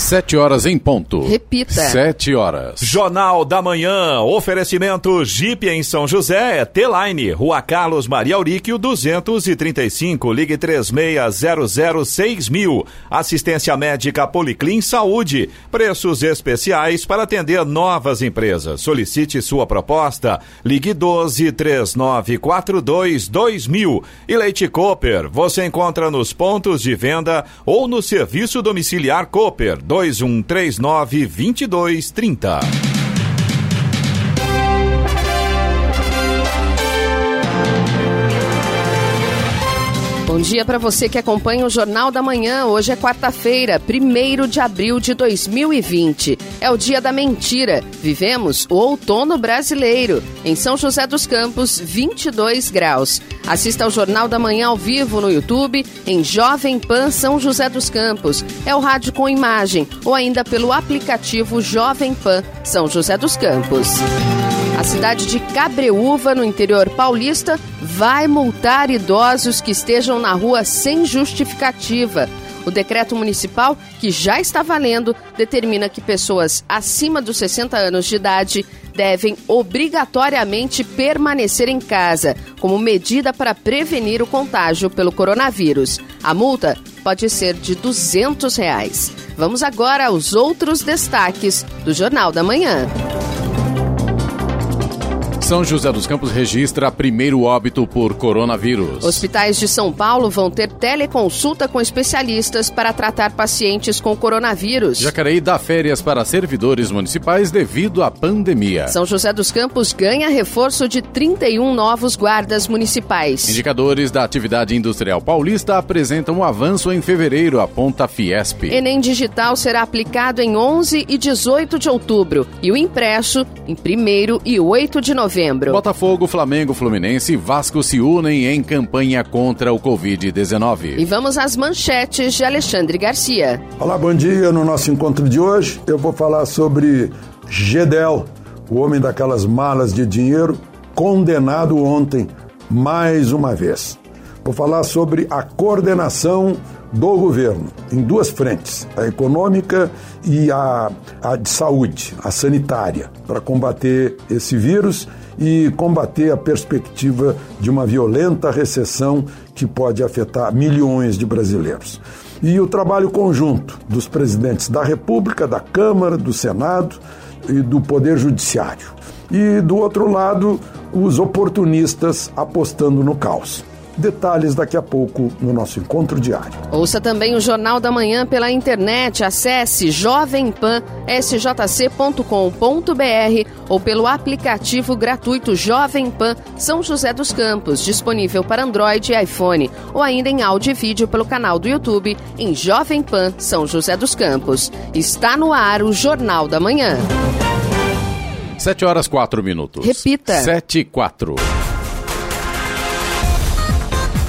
Sete horas em ponto. Repita. Sete horas. Jornal da Manhã. Oferecimento Jeep em São José. T-Line. Rua Carlos Maria Auríquio 235. Ligue 36006000. Assistência médica Policlin Saúde. Preços especiais para atender novas empresas. Solicite sua proposta. Ligue 12 3942 2000. E Leite Cooper. Você encontra nos pontos de venda ou no serviço domiciliar Cooper 2139 2230. Bom dia para você que acompanha o Jornal da Manhã. Hoje é quarta-feira, 1 de abril de 2020. É o dia da mentira. Vivemos o outono brasileiro. Em São José dos Campos, 22 graus. Assista ao Jornal da Manhã ao vivo no YouTube, em Jovem Pan São José dos Campos. É o rádio com imagem ou ainda pelo aplicativo Jovem Pan São José dos Campos. A cidade de Cabreúva, no interior paulista, vai multar idosos que estejam na rua sem justificativa. O decreto municipal, que já está valendo, determina que pessoas acima dos 60 anos de idade devem obrigatoriamente permanecer em casa, como medida para prevenir o contágio pelo coronavírus. A multa pode ser de 200 reais. Vamos agora aos outros destaques do Jornal da Manhã. São José dos Campos registra primeiro óbito por coronavírus. Hospitais de São Paulo vão ter teleconsulta com especialistas para tratar pacientes com coronavírus. Jacareí dá férias para servidores municipais devido à pandemia. São José dos Campos ganha reforço de 31 novos guardas municipais. Indicadores da atividade industrial paulista apresentam um avanço em fevereiro, aponta a Fiesp. Enem Digital será aplicado em 11 e 18 de outubro e o impresso em 1 e 8 de novembro novembro. Botafogo, Flamengo, Fluminense e Vasco se unem em campanha contra o Covid-19. E vamos às manchetes de Alexandre Garcia. Olá, bom dia. No nosso encontro de hoje, eu vou falar sobre Gedel, o homem daquelas malas de dinheiro, condenado ontem, mais uma vez. Vou falar sobre a coordenação do governo em duas frentes, a econômica e a, a de saúde, a sanitária, para combater esse vírus e combater a perspectiva de uma violenta recessão que pode afetar milhões de brasileiros. E o trabalho conjunto dos presidentes da República, da Câmara, do Senado e do Poder Judiciário. E do outro lado, os oportunistas apostando no caos. Detalhes daqui a pouco no nosso encontro diário. Ouça também o Jornal da Manhã pela internet. Acesse jovempan.sjc.com.br ou pelo aplicativo gratuito Jovem Pan São José dos Campos, disponível para Android e iPhone, ou ainda em áudio e vídeo pelo canal do YouTube em Jovem Pan São José dos Campos. Está no ar o Jornal da Manhã. 7 horas 4 minutos. Repita. 7 e 4.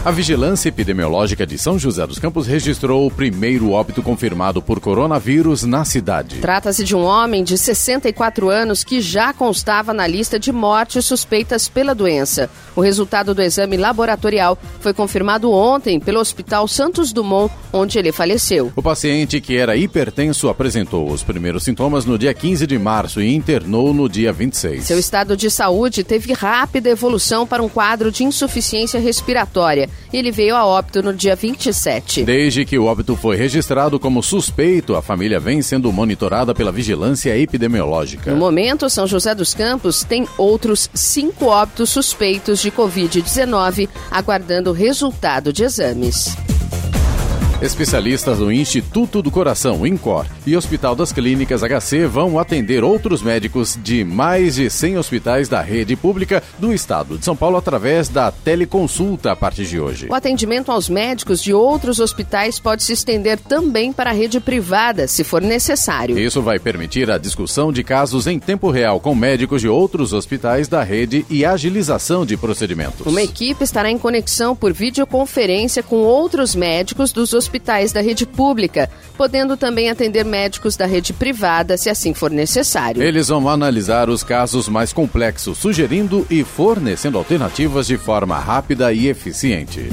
A Vigilância Epidemiológica de São José dos Campos registrou o primeiro óbito confirmado por coronavírus na cidade. Trata-se de um homem de 64 anos que já constava na lista de mortes suspeitas pela doença. O resultado do exame laboratorial foi confirmado ontem pelo Hospital Santos Dumont, onde ele faleceu. O paciente, que era hipertenso, apresentou os primeiros sintomas no dia 15 de março e internou no dia 26. Seu estado de saúde teve rápida evolução para um quadro de insuficiência respiratória e ele veio a óbito no dia 27. Desde que o óbito foi registrado como suspeito, a família vem sendo monitorada pela vigilância epidemiológica. No momento, São José dos Campos tem outros cinco óbitos suspeitos de Covid-19 aguardando o resultado de exames. Especialistas do Instituto do Coração, INCOR, e Hospital das Clínicas HC vão atender outros médicos de mais de 100 hospitais da rede pública do estado de São Paulo através da teleconsulta a partir de hoje. O atendimento aos médicos de outros hospitais pode se estender também para a rede privada, se for necessário. Isso vai permitir a discussão de casos em tempo real com médicos de outros hospitais da rede e agilização de procedimentos. Uma equipe estará em conexão por videoconferência com outros médicos dos hospitais hospitais da rede pública, podendo também atender médicos da rede privada, se assim for necessário. Eles vão analisar os casos mais complexos, sugerindo e fornecendo alternativas de forma rápida e eficiente.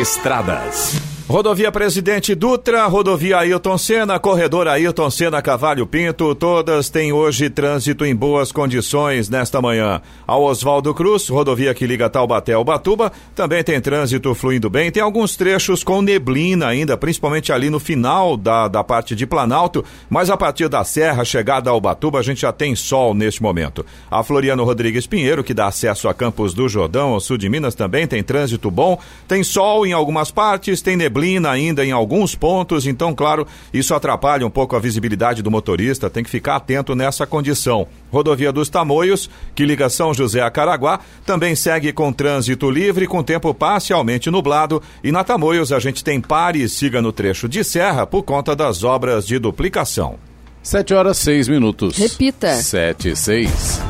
Estradas. Rodovia Presidente Dutra, rodovia Ailton Senna, corredor Ailton Senna Cavalho Pinto, todas têm hoje trânsito em boas condições nesta manhã. A Oswaldo Cruz, rodovia que liga Taubaté ao Batuba, também tem trânsito fluindo bem. Tem alguns trechos com neblina ainda, principalmente ali no final da, da parte de Planalto, mas a partir da Serra, chegada ao Batuba, a gente já tem sol neste momento. A Floriano Rodrigues Pinheiro, que dá acesso a Campos do Jordão, ao sul de Minas, também tem trânsito bom. Tem sol em algumas partes, tem neblina neblina ainda em alguns pontos, então, claro, isso atrapalha um pouco a visibilidade do motorista, tem que ficar atento nessa condição. Rodovia dos Tamoios, que liga São José a Caraguá, também segue com trânsito livre, com tempo parcialmente nublado, e na Tamoios a gente tem pare e siga no trecho de serra por conta das obras de duplicação. 7 horas 6 minutos. Repita. 7 e 6.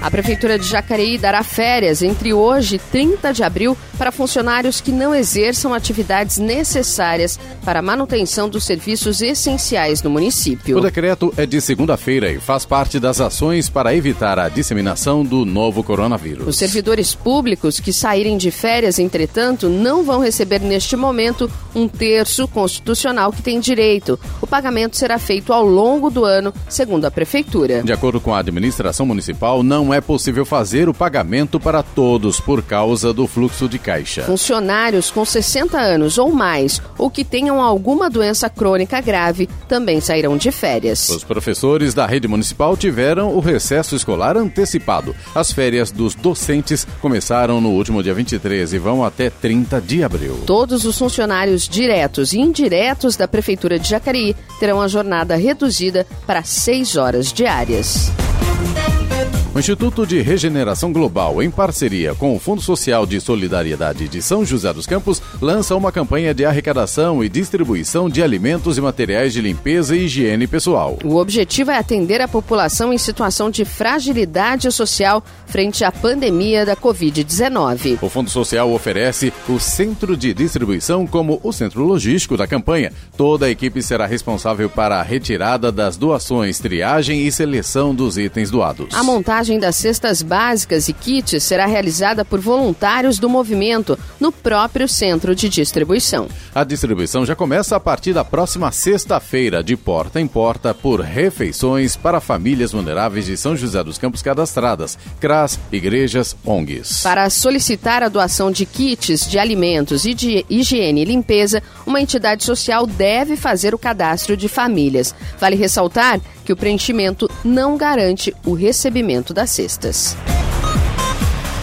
A Prefeitura de Jacareí dará férias entre hoje e 30 de abril para funcionários que não exerçam atividades necessárias para a manutenção dos serviços essenciais no município. O decreto é de segunda-feira e faz parte das ações para evitar a disseminação do novo coronavírus. Os servidores públicos que saírem de férias, entretanto, não vão receber neste momento um terço constitucional que tem direito. O pagamento será feito ao longo do ano, segundo a Prefeitura. De acordo com a administração municipal, não é possível fazer o pagamento para todos por causa do fluxo de caixa. Funcionários com 60 anos ou mais ou que tenham alguma doença crônica grave também sairão de férias. Os professores da rede municipal tiveram o recesso escolar antecipado. As férias dos docentes começaram no último dia 23 e vão até 30 de abril. Todos os funcionários diretos e indiretos da Prefeitura de Jacareí terão a jornada reduzida para seis horas diárias. O Instituto de Regeneração Global, em parceria com o Fundo Social de Solidariedade de São José dos Campos, lança uma campanha de arrecadação e distribuição de alimentos e materiais de limpeza e higiene pessoal. O objetivo é atender a população em situação de fragilidade social frente à pandemia da Covid-19. O Fundo Social oferece o centro de distribuição como o centro logístico da campanha. Toda a equipe será responsável para a retirada das doações, triagem e seleção dos itens doados. A montagem das cestas básicas e kits será realizada por voluntários do movimento no próprio centro de distribuição. A distribuição já começa a partir da próxima sexta-feira, de porta em porta, por refeições para famílias vulneráveis de São José dos Campos cadastradas, CRAS, igrejas, ONGs. Para solicitar a doação de kits de alimentos e de higiene e limpeza, uma entidade social deve fazer o cadastro de famílias. Vale ressaltar que o preenchimento não garante o recebimento das cestas.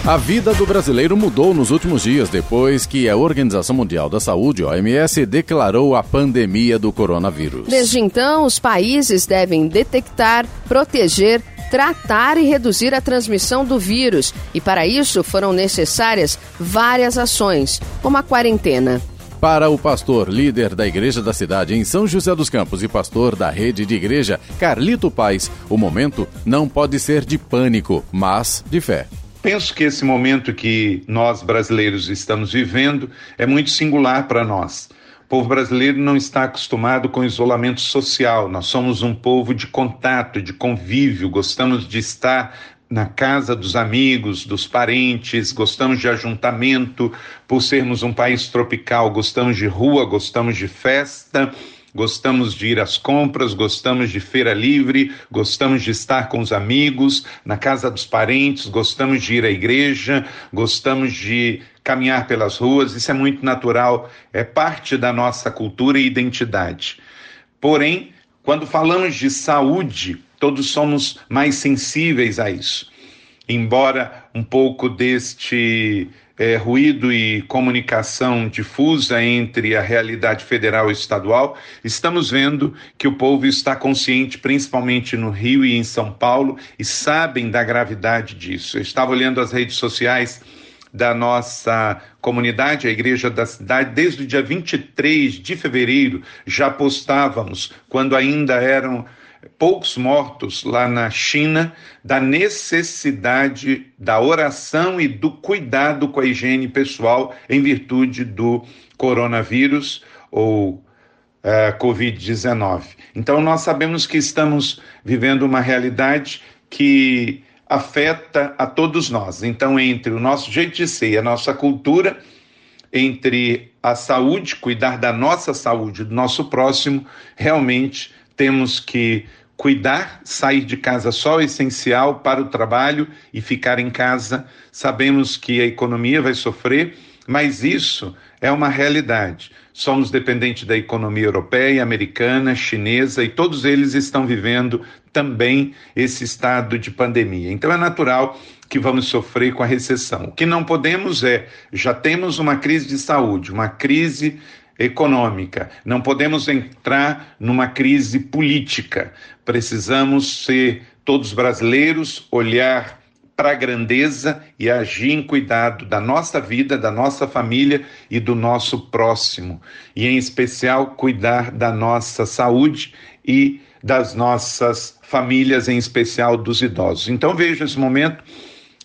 A vida do brasileiro mudou nos últimos dias depois que a Organização Mundial da Saúde, OMS, declarou a pandemia do coronavírus. Desde então, os países devem detectar, proteger, tratar e reduzir a transmissão do vírus, e para isso foram necessárias várias ações, como a quarentena. Para o pastor líder da igreja da cidade em São José dos Campos e pastor da rede de igreja, Carlito Paz, o momento não pode ser de pânico, mas de fé. Penso que esse momento que nós brasileiros estamos vivendo é muito singular para nós. O povo brasileiro não está acostumado com isolamento social. Nós somos um povo de contato, de convívio, gostamos de estar na casa dos amigos, dos parentes, gostamos de ajuntamento, por sermos um país tropical, gostamos de rua, gostamos de festa gostamos de ir às compras, gostamos de feira livre, gostamos de estar com os amigos, na casa dos parentes, gostamos de ir à igreja, gostamos de caminhar pelas ruas, isso é muito natural, é parte da nossa cultura e identidade. Porém, quando falamos de saúde, todos somos mais sensíveis a isso. Embora um pouco deste é, ruído e comunicação difusa entre a realidade federal e estadual, estamos vendo que o povo está consciente, principalmente no Rio e em São Paulo, e sabem da gravidade disso. Eu estava olhando as redes sociais da nossa comunidade, a Igreja da Cidade, desde o dia 23 de fevereiro já postávamos, quando ainda eram poucos mortos lá na China, da necessidade da oração e do cuidado com a higiene pessoal em virtude do coronavírus ou uh, Covid-19. Então, nós sabemos que estamos vivendo uma realidade que afeta a todos nós. Então, entre o nosso jeito de ser e a nossa cultura, entre a saúde, cuidar da nossa saúde, do nosso próximo, realmente temos que cuidar, sair de casa só o essencial para o trabalho e ficar em casa. Sabemos que a economia vai sofrer, mas isso é uma realidade. Somos dependentes da economia europeia, americana, chinesa e todos eles estão vivendo também esse estado de pandemia. Então é natural que vamos sofrer com a recessão. O que não podemos é, já temos uma crise de saúde, uma crise econômica, não podemos entrar numa crise política. Precisamos ser todos brasileiros, olhar para a grandeza e agir em cuidado da nossa vida, da nossa família e do nosso próximo. E, em especial, cuidar da nossa saúde e das nossas famílias, em especial dos idosos. Então, vejo esse momento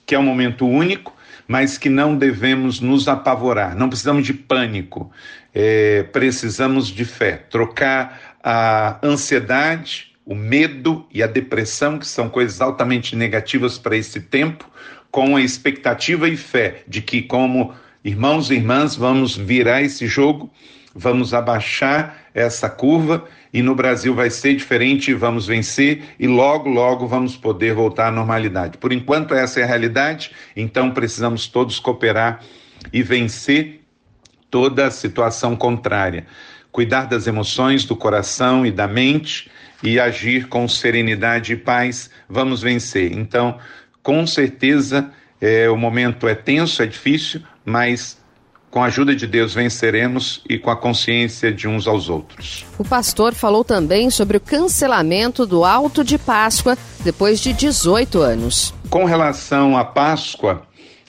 que é um momento único, mas que não devemos nos apavorar, não precisamos de pânico, é, precisamos de fé, trocar a ansiedade o medo e a depressão, que são coisas altamente negativas para esse tempo, com a expectativa e fé de que, como irmãos e irmãs, vamos virar esse jogo, vamos abaixar essa curva e no Brasil vai ser diferente, vamos vencer e logo, logo vamos poder voltar à normalidade. Por enquanto, essa é a realidade, então precisamos todos cooperar e vencer toda a situação contrária. Cuidar das emoções, do coração e da mente e agir com serenidade e paz, vamos vencer. Então, com certeza, é, o momento é tenso, é difícil, mas com a ajuda de Deus venceremos e com a consciência de uns aos outros. O pastor falou também sobre o cancelamento do alto de Páscoa depois de 18 anos. Com relação à Páscoa,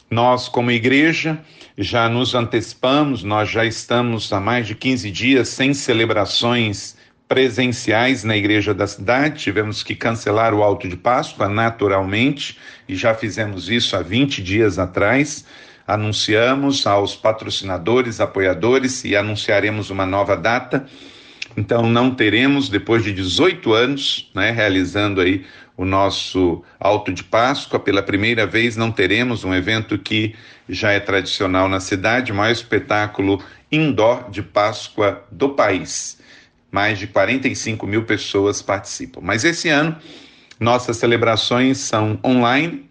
nós, como igreja, já nos antecipamos, nós já estamos há mais de 15 dias sem celebrações presenciais na igreja da cidade, tivemos que cancelar o alto de Páscoa naturalmente, e já fizemos isso há 20 dias atrás. Anunciamos aos patrocinadores, apoiadores e anunciaremos uma nova data. Então não teremos depois de 18 anos, né, realizando aí o nosso alto de Páscoa, pela primeira vez não teremos um evento que já é tradicional na cidade, o espetáculo indoor de Páscoa do país mais de 45 mil pessoas participam. Mas esse ano, nossas celebrações são online,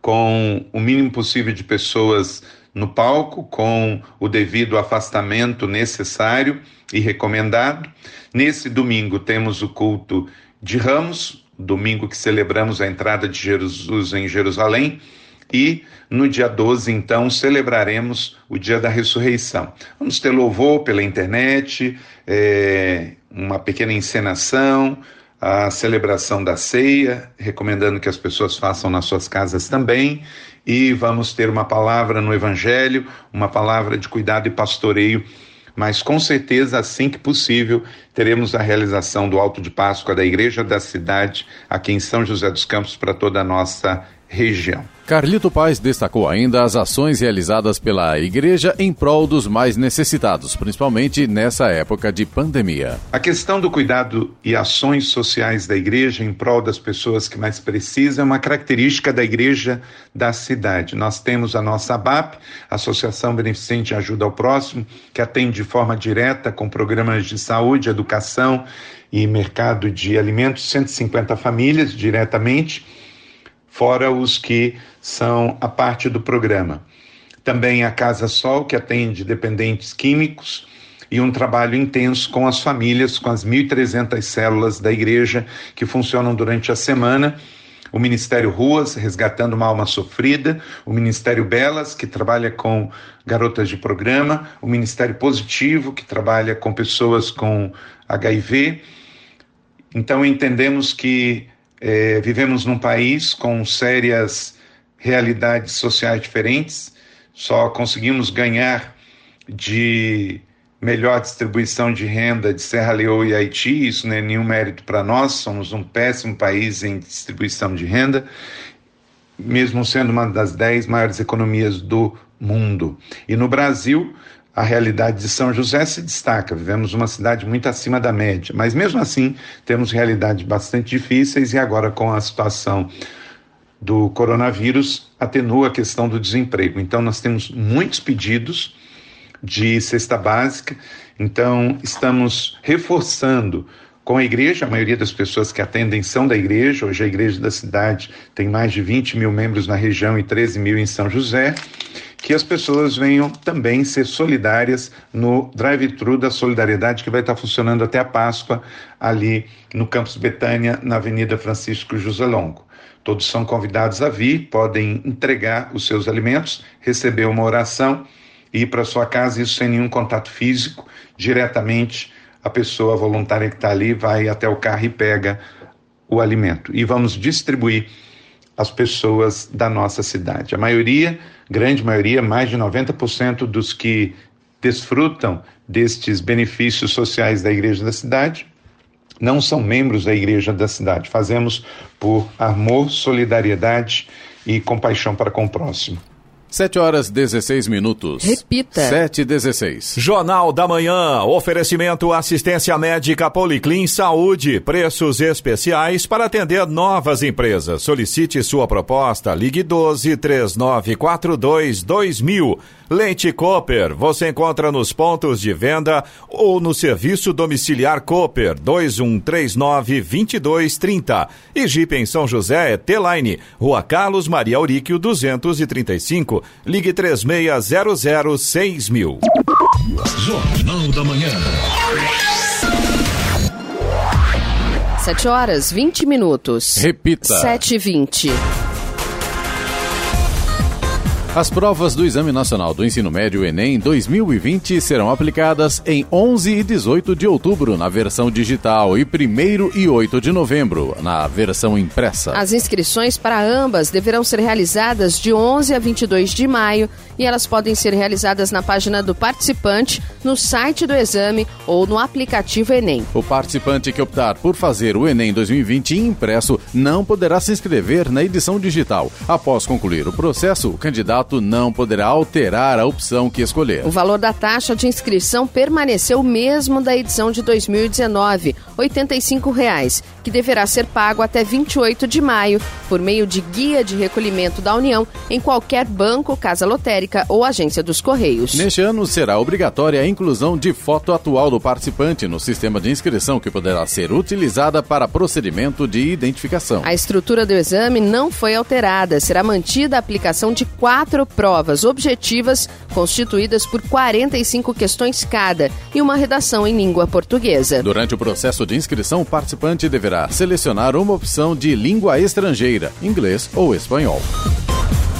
com o mínimo possível de pessoas no palco, com o devido afastamento necessário e recomendado. Nesse domingo, temos o culto de Ramos, domingo que celebramos a entrada de Jesus em Jerusalém e no dia 12, então, celebraremos o dia da ressurreição. Vamos ter louvor pela internet, é, uma pequena encenação, a celebração da ceia, recomendando que as pessoas façam nas suas casas também, e vamos ter uma palavra no Evangelho, uma palavra de cuidado e pastoreio mas com certeza, assim que possível, teremos a realização do Alto de Páscoa da Igreja da Cidade, aqui em São José dos Campos, para toda a nossa região. Carlito Paz destacou ainda as ações realizadas pela igreja em prol dos mais necessitados, principalmente nessa época de pandemia. A questão do cuidado e ações sociais da igreja em prol das pessoas que mais precisam é uma característica da igreja da cidade. Nós temos a nossa ABAP, Associação Beneficente Ajuda ao Próximo, que atende de forma direta com programas de saúde, educação e mercado de alimentos, 150 famílias diretamente fora os que são a parte do programa. Também a Casa Sol, que atende dependentes químicos, e um trabalho intenso com as famílias, com as 1.300 células da igreja que funcionam durante a semana. O Ministério Ruas, resgatando uma alma sofrida, o Ministério Belas, que trabalha com garotas de programa, o Ministério Positivo, que trabalha com pessoas com HIV. Então entendemos que é, vivemos num país com sérias realidades sociais diferentes, só conseguimos ganhar de melhor distribuição de renda de Serra Leoa e Haiti, isso não é nenhum mérito para nós, somos um péssimo país em distribuição de renda, mesmo sendo uma das dez maiores economias do mundo. E no Brasil, a realidade de São José se destaca. Vivemos uma cidade muito acima da média, mas mesmo assim temos realidades bastante difíceis e agora com a situação do coronavírus atenua a questão do desemprego. Então nós temos muitos pedidos de cesta básica, então estamos reforçando com a igreja, a maioria das pessoas que atendem são da igreja, hoje a igreja da cidade tem mais de 20 mil membros na região e 13 mil em São José, que as pessoas venham também ser solidárias no drive-thru da solidariedade que vai estar funcionando até a Páscoa ali no Campus Betânia, na Avenida Francisco José Longo. Todos são convidados a vir, podem entregar os seus alimentos, receber uma oração e ir para sua casa, isso sem nenhum contato físico, diretamente a pessoa voluntária que está ali vai até o carro e pega o alimento. E vamos distribuir as pessoas da nossa cidade. A maioria grande maioria, mais de 90% dos que desfrutam destes benefícios sociais da Igreja da Cidade, não são membros da Igreja da Cidade. Fazemos por amor, solidariedade e compaixão para com o próximo. 7 horas 16 minutos. Repita. 7 e 16. Jornal da Manhã. Oferecimento assistência médica Policlin Saúde. Preços especiais para atender novas empresas. Solicite sua proposta. Ligue 12 3942 2000. Leite Cooper. Você encontra nos pontos de venda ou no serviço domiciliar Cooper 2139 2230. E Jeep em São José é T-Line. Rua Carlos Maria Auríquio 235. Ligue 3600 6000. Jornal da Manhã. 7 horas 20 minutos. Repita. 7 e 20. As provas do Exame Nacional do Ensino Médio Enem 2020 serão aplicadas em 11 e 18 de outubro na versão digital e 1 e 8 de novembro na versão impressa. As inscrições para ambas deverão ser realizadas de 11 a 22 de maio e elas podem ser realizadas na página do participante, no site do exame ou no aplicativo Enem. O participante que optar por fazer o Enem 2020 impresso não poderá se inscrever na edição digital. Após concluir o processo, o candidato não poderá alterar a opção que escolher. O valor da taxa de inscrição permaneceu o mesmo da edição de 2019, 85 reais, que deverá ser pago até 28 de maio por meio de guia de recolhimento da União em qualquer banco, casa lotérica ou agência dos Correios. Neste ano será obrigatória a inclusão de foto atual do participante no sistema de inscrição que poderá ser utilizada para procedimento de identificação. A estrutura do exame não foi alterada, será mantida a aplicação de quatro quatro provas objetivas constituídas por 45 questões cada e uma redação em língua portuguesa. Durante o processo de inscrição, o participante deverá selecionar uma opção de língua estrangeira, inglês ou espanhol.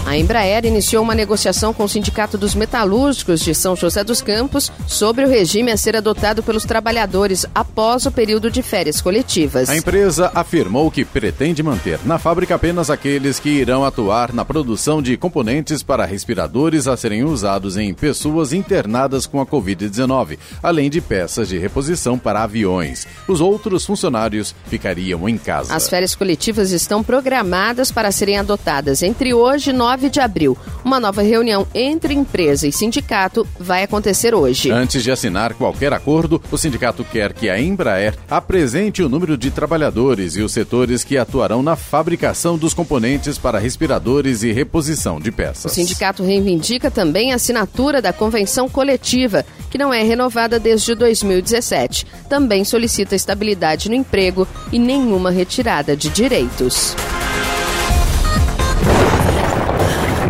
A Embraer iniciou uma negociação com o Sindicato dos Metalúrgicos de São José dos Campos sobre o regime a ser adotado pelos trabalhadores após o período de férias coletivas. A empresa afirmou que pretende manter na fábrica apenas aqueles que irão atuar na produção de componentes para respiradores a serem usados em pessoas internadas com a Covid-19, além de peças de reposição para aviões. Os outros funcionários ficariam em casa. As férias coletivas estão programadas para serem adotadas entre hoje e 9 9 de abril. Uma nova reunião entre empresa e sindicato vai acontecer hoje. Antes de assinar qualquer acordo, o sindicato quer que a Embraer apresente o número de trabalhadores e os setores que atuarão na fabricação dos componentes para respiradores e reposição de peças. O sindicato reivindica também a assinatura da convenção coletiva, que não é renovada desde 2017. Também solicita estabilidade no emprego e nenhuma retirada de direitos.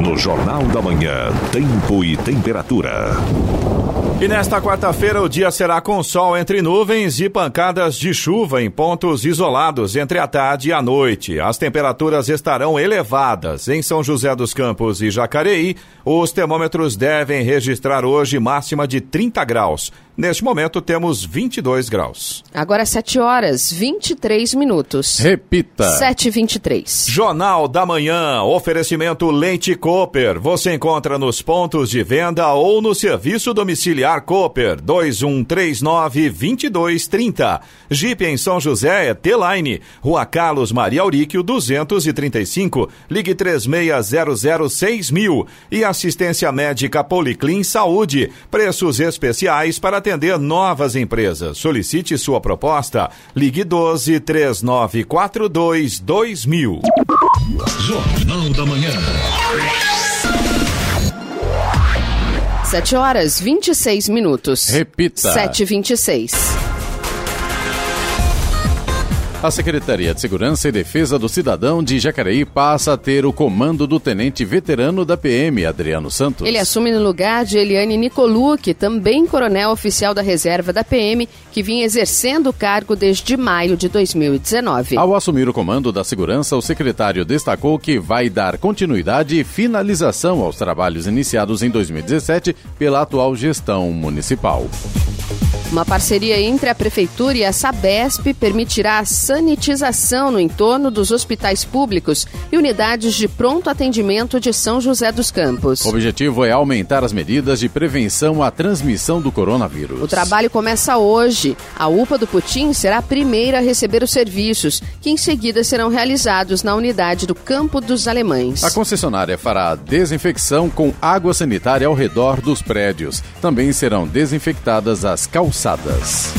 No Jornal da Manhã, tempo e temperatura. E nesta quarta-feira o dia será com sol entre nuvens e pancadas de chuva em pontos isolados entre a tarde e a noite. As temperaturas estarão elevadas em São José dos Campos e Jacareí. Os termômetros devem registrar hoje máxima de 30 graus. Neste momento temos 22 graus. Agora 7 horas 23 minutos. Repita. 7h23. Jornal da Manhã. Oferecimento Leite Cooper. Você encontra nos pontos de venda ou no serviço domiciliar Cooper 2139 2230. Jeep em São José é T-Line, Rua Carlos Maria Auríquio 235, ligue 3600 mil e assistência médica Policlin Saúde, preços especiais para atender novas empresas. Solicite sua proposta, ligue 12 3942 2000. Jornal da Manhã. 7 horas 26 minutos. Repita. 7h26. A Secretaria de Segurança e Defesa do Cidadão de Jacareí passa a ter o comando do tenente veterano da PM, Adriano Santos. Ele assume no lugar de Eliane Nicolucci, também coronel oficial da reserva da PM, que vinha exercendo o cargo desde maio de 2019. Ao assumir o comando da segurança, o secretário destacou que vai dar continuidade e finalização aos trabalhos iniciados em 2017 pela atual gestão municipal. Uma parceria entre a Prefeitura e a Sabesp permitirá a sanitização no entorno dos hospitais públicos e unidades de pronto atendimento de São José dos Campos. O objetivo é aumentar as medidas de prevenção à transmissão do coronavírus. O trabalho começa hoje. A UPA do Putim será a primeira a receber os serviços, que em seguida serão realizados na unidade do Campo dos Alemães. A concessionária fará desinfecção com água sanitária ao redor dos prédios. Também serão desinfectadas as calçadas.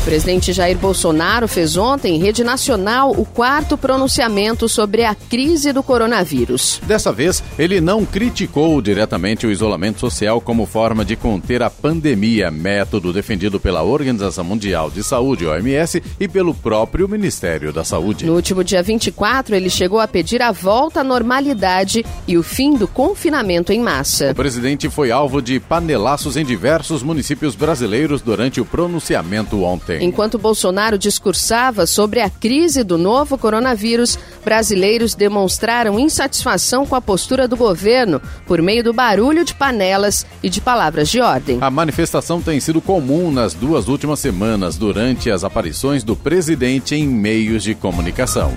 O presidente Jair Bolsonaro fez ontem, em rede nacional, o quarto pronunciamento sobre a crise do coronavírus. Dessa vez, ele não criticou diretamente o isolamento social como forma de conter a pandemia, método defendido pela Organização Mundial de Saúde, OMS, e pelo próprio Ministério da Saúde. No último dia 24, ele chegou a pedir a volta à normalidade e o fim do confinamento em massa. O presidente foi alvo de panelaços em diversos municípios brasileiros durante o pronunciamento ontem. Enquanto Bolsonaro discursava sobre a crise do novo coronavírus, brasileiros demonstraram insatisfação com a postura do governo por meio do barulho de panelas e de palavras de ordem. A manifestação tem sido comum nas duas últimas semanas durante as aparições do presidente em meios de comunicação.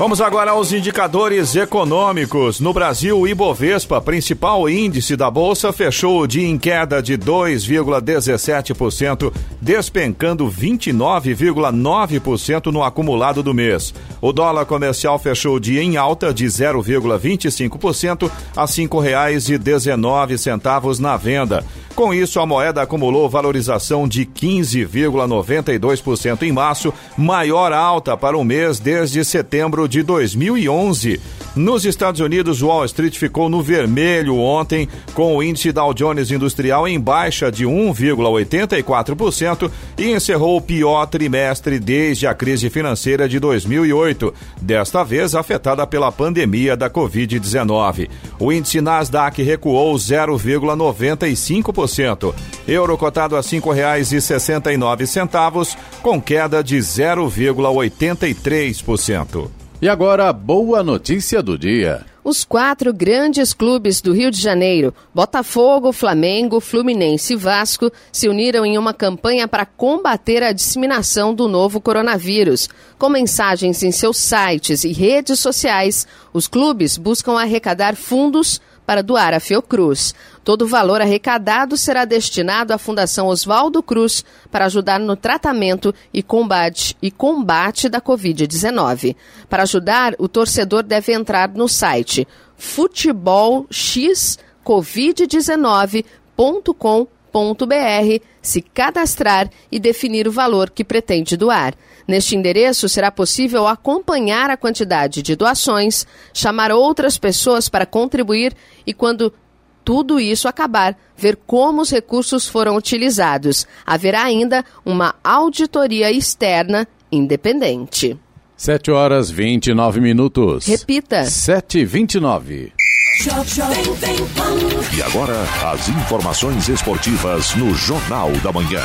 Vamos agora aos indicadores econômicos. No Brasil, o Ibovespa, principal índice da Bolsa, fechou o dia em queda de 2,17%, despencando 29,9% no acumulado do mês. O dólar comercial fechou o dia em alta de 0,25% a R$ 5,19 na venda. Com isso, a moeda acumulou valorização de 15,92% em março, maior alta para o mês desde setembro de 2011. Nos Estados Unidos, Wall Street ficou no vermelho ontem, com o índice Dow Jones Industrial em baixa de 1,84% e encerrou o pior trimestre desde a crise financeira de 2008, desta vez afetada pela pandemia da Covid-19. O índice Nasdaq recuou 0,95%. Euro cotado a R$ 5,69, com queda de 0,83%. E agora, a boa notícia do dia. Os quatro grandes clubes do Rio de Janeiro, Botafogo, Flamengo, Fluminense e Vasco, se uniram em uma campanha para combater a disseminação do novo coronavírus. Com mensagens em seus sites e redes sociais, os clubes buscam arrecadar fundos para doar à Fiocruz. Todo o valor arrecadado será destinado à Fundação Oswaldo Cruz para ajudar no tratamento e combate, e combate da Covid-19. Para ajudar, o torcedor deve entrar no site futebolxcovid19.com.br, se cadastrar e definir o valor que pretende doar. Neste endereço será possível acompanhar a quantidade de doações, chamar outras pessoas para contribuir e, quando tudo isso acabar, ver como os recursos foram utilizados. Haverá ainda uma auditoria externa independente. 7 horas 29 minutos. Repita. 7 e 29. E agora, as informações esportivas no Jornal da Manhã.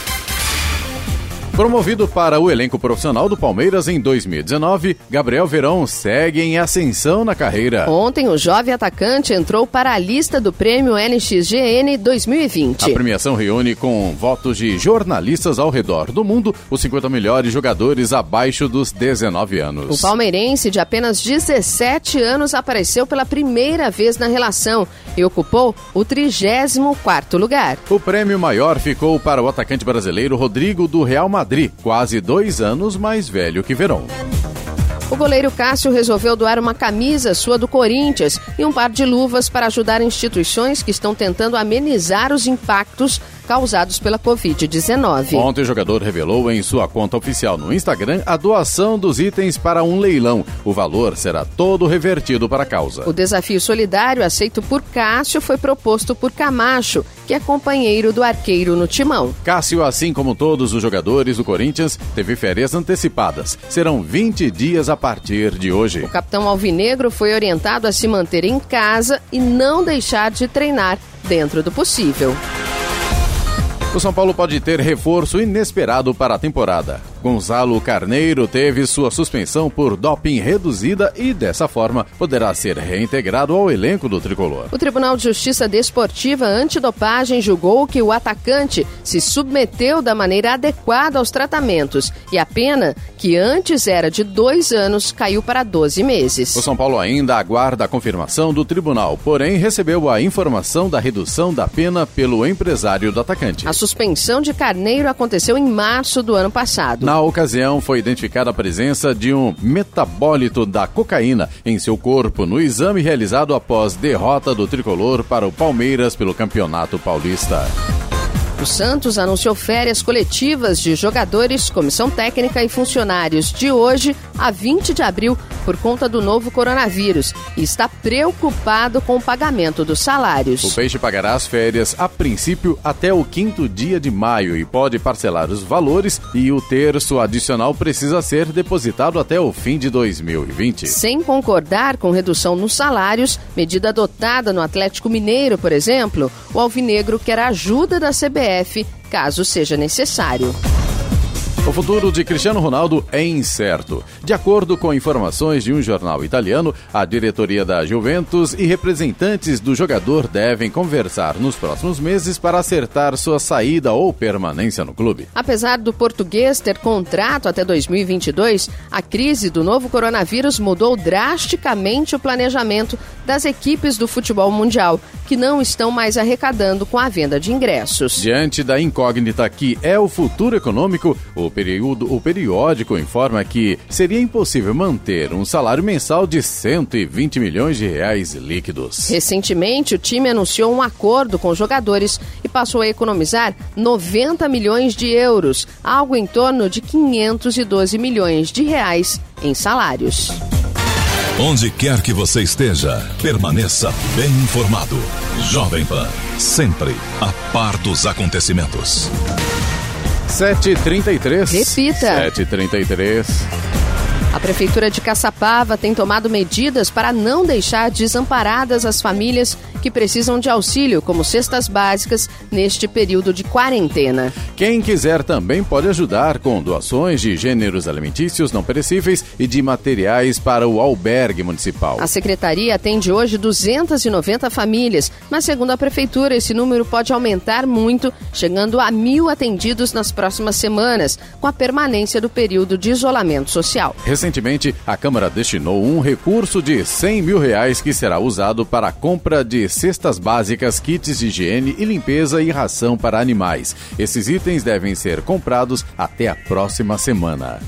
Promovido para o elenco profissional do Palmeiras em 2019, Gabriel Verão segue em ascensão na carreira. Ontem, o jovem atacante entrou para a lista do prêmio NXGN 2020. A premiação reúne com votos de jornalistas ao redor do mundo os 50 melhores jogadores abaixo dos 19 anos. O palmeirense de apenas 17 anos apareceu pela primeira vez na relação e ocupou o 34º lugar. O prêmio maior ficou para o atacante brasileiro Rodrigo do Real Madrid, quase dois anos mais velho que Verón. O goleiro Cássio resolveu doar uma camisa sua do Corinthians e um par de luvas para ajudar instituições que estão tentando amenizar os impactos causados pela Covid-19. Ontem o jogador revelou em sua conta oficial no Instagram a doação dos itens para um leilão. O valor será todo revertido para a causa. O desafio solidário aceito por Cássio foi proposto por Camacho, que é companheiro do arqueiro no timão. Cássio, assim como todos os jogadores do Corinthians, teve férias antecipadas. Serão 20 dias a partir de hoje. O capitão Alvinegro foi orientado a se manter em casa e não deixar de treinar dentro do possível. O São Paulo pode ter reforço inesperado para a temporada. Gonzalo Carneiro teve sua suspensão por doping reduzida e, dessa forma, poderá ser reintegrado ao elenco do tricolor. O Tribunal de Justiça Desportiva Antidopagem julgou que o atacante se submeteu da maneira adequada aos tratamentos e a pena, que antes era de dois anos, caiu para 12 meses. O São Paulo ainda aguarda a confirmação do tribunal, porém recebeu a informação da redução da pena pelo empresário do atacante. A suspensão de Carneiro aconteceu em março do ano passado. Na ocasião, foi identificada a presença de um metabólito da cocaína em seu corpo no exame realizado após derrota do tricolor para o Palmeiras pelo Campeonato Paulista. O Santos anunciou férias coletivas de jogadores, comissão técnica e funcionários de hoje a 20 de abril por conta do novo coronavírus e está preocupado com o pagamento dos salários. O Peixe pagará as férias a princípio até o quinto dia de maio e pode parcelar os valores e o terço adicional precisa ser depositado até o fim de 2020. Sem concordar com redução nos salários, medida adotada no Atlético Mineiro, por exemplo, o Alvinegro quer a ajuda da CBF Caso seja necessário. O futuro de Cristiano Ronaldo é incerto. De acordo com informações de um jornal italiano, a diretoria da Juventus e representantes do jogador devem conversar nos próximos meses para acertar sua saída ou permanência no clube. Apesar do português ter contrato até 2022, a crise do novo coronavírus mudou drasticamente o planejamento das equipes do futebol mundial, que não estão mais arrecadando com a venda de ingressos. Diante da incógnita que é o futuro econômico, o período, o periódico informa que seria impossível manter um salário mensal de 120 milhões de reais líquidos. Recentemente, o time anunciou um acordo com os jogadores e passou a economizar 90 milhões de euros, algo em torno de 512 milhões de reais em salários. Onde quer que você esteja, permaneça bem informado. Jovem Pan, sempre a par dos acontecimentos. 7h33. Repita. 7h33. A Prefeitura de Caçapava tem tomado medidas para não deixar desamparadas as famílias que precisam de auxílio, como cestas básicas, neste período de quarentena. Quem quiser também pode ajudar com doações de gêneros alimentícios não perecíveis e de materiais para o albergue municipal. A secretaria atende hoje 290 famílias, mas segundo a Prefeitura, esse número pode aumentar muito, chegando a mil atendidos nas próximas semanas, com a permanência do período de isolamento social. Recentemente, a Câmara destinou um recurso de 100 mil reais que será usado para a compra de cestas básicas, kits de higiene e limpeza e ração para animais. Esses itens devem ser comprados até a próxima semana.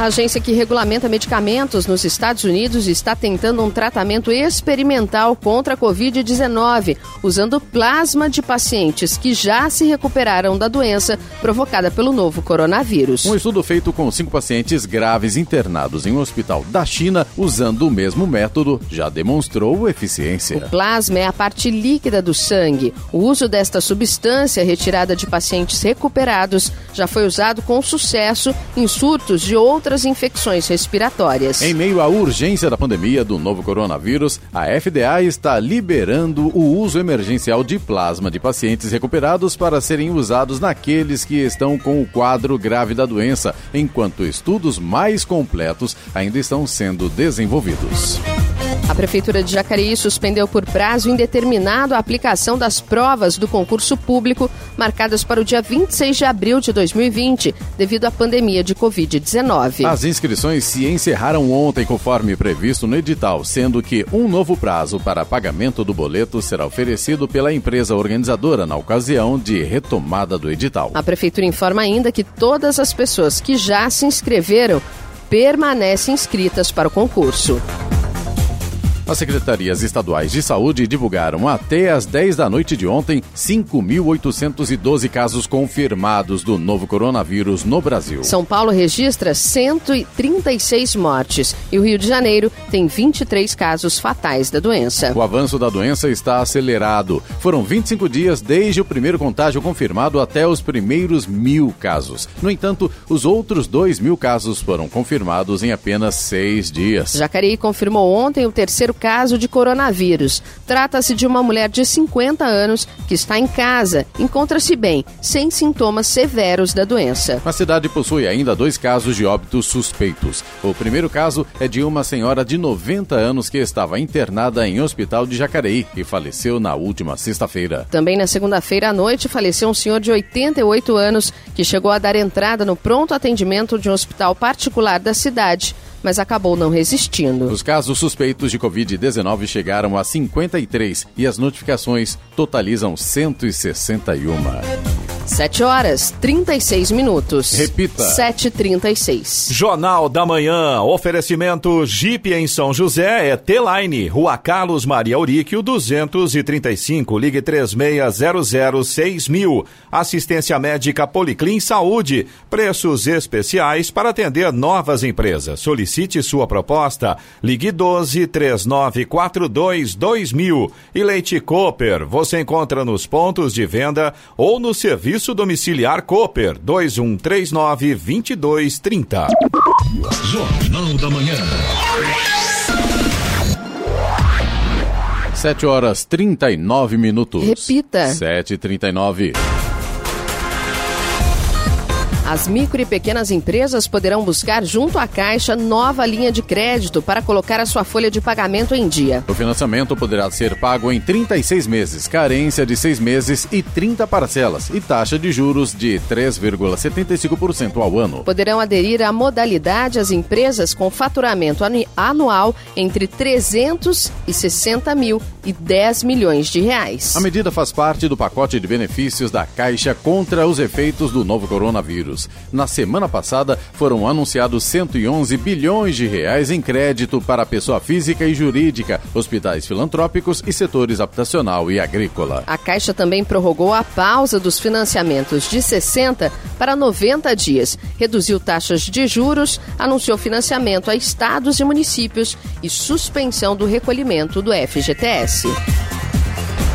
A agência que regulamenta medicamentos nos Estados Unidos está tentando um tratamento experimental contra a Covid-19, usando plasma de pacientes que já se recuperaram da doença provocada pelo novo coronavírus. Um estudo feito com cinco pacientes graves internados em um hospital da China usando o mesmo método já demonstrou eficiência. O plasma é a parte líquida do sangue. O uso desta substância retirada de pacientes recuperados já foi usado com sucesso em surtos de outras outras infecções respiratórias. Em meio à urgência da pandemia do novo coronavírus, a FDA está liberando o uso emergencial de plasma de pacientes recuperados para serem usados naqueles que estão com o quadro grave da doença, enquanto estudos mais completos ainda estão sendo desenvolvidos. A Prefeitura de Jacareí suspendeu por prazo indeterminado a aplicação das provas do concurso público marcadas para o dia 26 de abril de 2020, devido à pandemia de Covid-19. As inscrições se encerraram ontem, conforme previsto no edital, sendo que um novo prazo para pagamento do boleto será oferecido pela empresa organizadora na ocasião de retomada do edital. A Prefeitura informa ainda que todas as pessoas que já se inscreveram permanecem inscritas para o concurso. As secretarias estaduais de saúde divulgaram até às 10 da noite de ontem 5.812 casos confirmados do novo coronavírus no Brasil. São Paulo registra 136 mortes e o Rio de Janeiro tem 23 casos fatais da doença. O avanço da doença está acelerado. Foram 25 dias desde o primeiro contágio confirmado até os primeiros mil casos. No entanto, os outros 2 mil casos foram confirmados em apenas seis dias. Jacareí confirmou ontem o terceiro caso de coronavírus. Trata-se de uma mulher de 50 anos que está em casa, encontra-se bem, sem sintomas severos da doença. A cidade possui ainda dois casos de óbitos suspeitos. O primeiro caso é de uma senhora de 90 anos que estava internada em hospital de Jacareí e faleceu na última sexta-feira. Também na segunda-feira à noite faleceu um senhor de 88 anos que chegou a dar entrada no pronto atendimento de um hospital particular da cidade mas acabou não resistindo. Os casos suspeitos de Covid-19 chegaram a 53 e as notificações totalizam 161. 7 horas 36 minutos. Repita. 7h36. Jornal da Manhã. Oferecimento Jeep em São José é T-Line. Rua Carlos Maria Auríquio 235. Ligue 36006000. Assistência médica Policlin Saúde. Preços especiais para atender novas empresas. Solicite sua proposta. Ligue 12 3942 2000. E Leite Cooper. Você encontra nos pontos de venda ou no serviço Serviço Domiciliar Cooper 2139 2230. Jornal da Manhã. 7 horas 39 minutos. Repita. 7h39. As micro e pequenas empresas poderão buscar junto à Caixa nova linha de crédito para colocar a sua folha de pagamento em dia. O financiamento poderá ser pago em 36 meses, carência de 6 meses e 30 parcelas e taxa de juros de 3,75% ao ano. Poderão aderir à modalidade as empresas com faturamento anual entre 360 mil e 10 milhões de reais. A medida faz parte do pacote de benefícios da Caixa contra os efeitos do novo coronavírus. Na semana passada, foram anunciados 111 bilhões de reais em crédito para pessoa física e jurídica, hospitais filantrópicos e setores habitacional e agrícola. A Caixa também prorrogou a pausa dos financiamentos de 60 para 90 dias, reduziu taxas de juros, anunciou financiamento a estados e municípios e suspensão do recolhimento do FGTS.